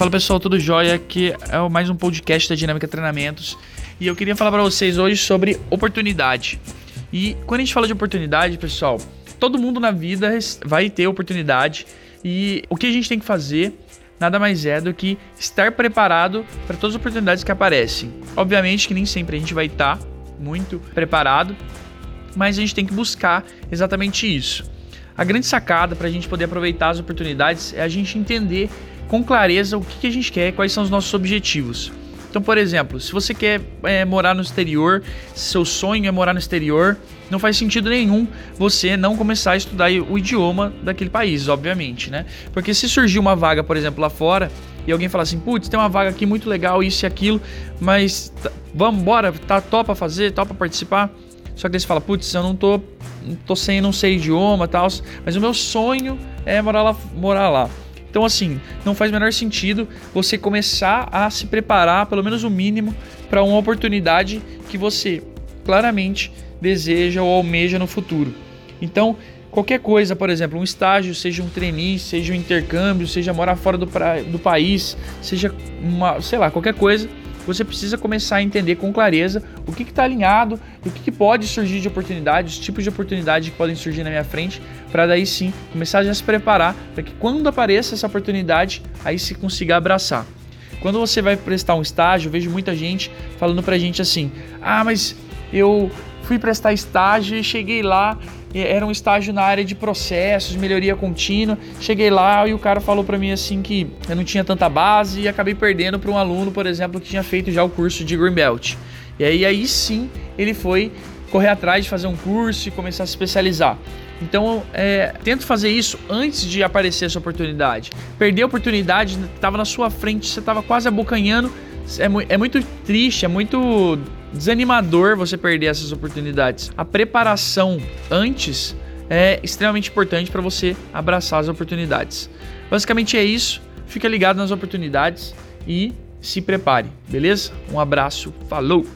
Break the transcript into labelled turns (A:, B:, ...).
A: Fala pessoal, tudo jóia? Aqui é mais um podcast da Dinâmica Treinamentos e eu queria falar para vocês hoje sobre oportunidade. E quando a gente fala de oportunidade, pessoal, todo mundo na vida vai ter oportunidade e o que a gente tem que fazer nada mais é do que estar preparado para todas as oportunidades que aparecem. Obviamente que nem sempre a gente vai estar muito preparado, mas a gente tem que buscar exatamente isso. A grande sacada para a gente poder aproveitar as oportunidades é a gente entender com clareza o que, a gente quer, quais são os nossos objetivos. Então, por exemplo, se você quer é, morar no exterior, seu sonho é morar no exterior, não faz sentido nenhum você não começar a estudar o idioma daquele país, obviamente, né? Porque se surgir uma vaga, por exemplo, lá fora, e alguém falar assim, putz, tem uma vaga aqui muito legal, isso e aquilo, mas vamos, bora, tá topa fazer, topa participar. Só que daí você fala, putz, eu não tô, tô sem, não sei idioma e tal, mas o meu sonho é morar lá. Morar lá. Então, assim, não faz menor sentido você começar a se preparar, pelo menos o mínimo, para uma oportunidade que você claramente deseja ou almeja no futuro. Então, qualquer coisa, por exemplo, um estágio, seja um trainee, seja um intercâmbio, seja morar fora do, pra, do país, seja uma, sei lá, qualquer coisa, você precisa começar a entender com clareza o que está alinhado, o que, que, pode surgir de oportunidades, os tipos de oportunidade que podem surgir na minha frente, para daí sim começar a já se preparar para que quando apareça essa oportunidade, aí se consiga abraçar. Quando você vai prestar um estágio, vejo muita gente falando pra gente assim: "Ah, mas eu fui prestar estágio e cheguei lá era um estágio na área de processos, melhoria contínua. Cheguei lá e o cara falou para mim assim que eu não tinha tanta base e acabei perdendo para um aluno, por exemplo, que tinha feito já o curso de Greenbelt. E aí, aí sim ele foi correr atrás de fazer um curso e começar a se especializar. Então, é, tento fazer isso antes de aparecer essa oportunidade. Perder a oportunidade, estava na sua frente, você estava quase abocanhando. É, é muito triste, é muito desanimador você perder essas oportunidades. A preparação antes é extremamente importante para você abraçar as oportunidades. Basicamente é isso. Fica ligado nas oportunidades e se prepare, beleza? Um abraço, falou!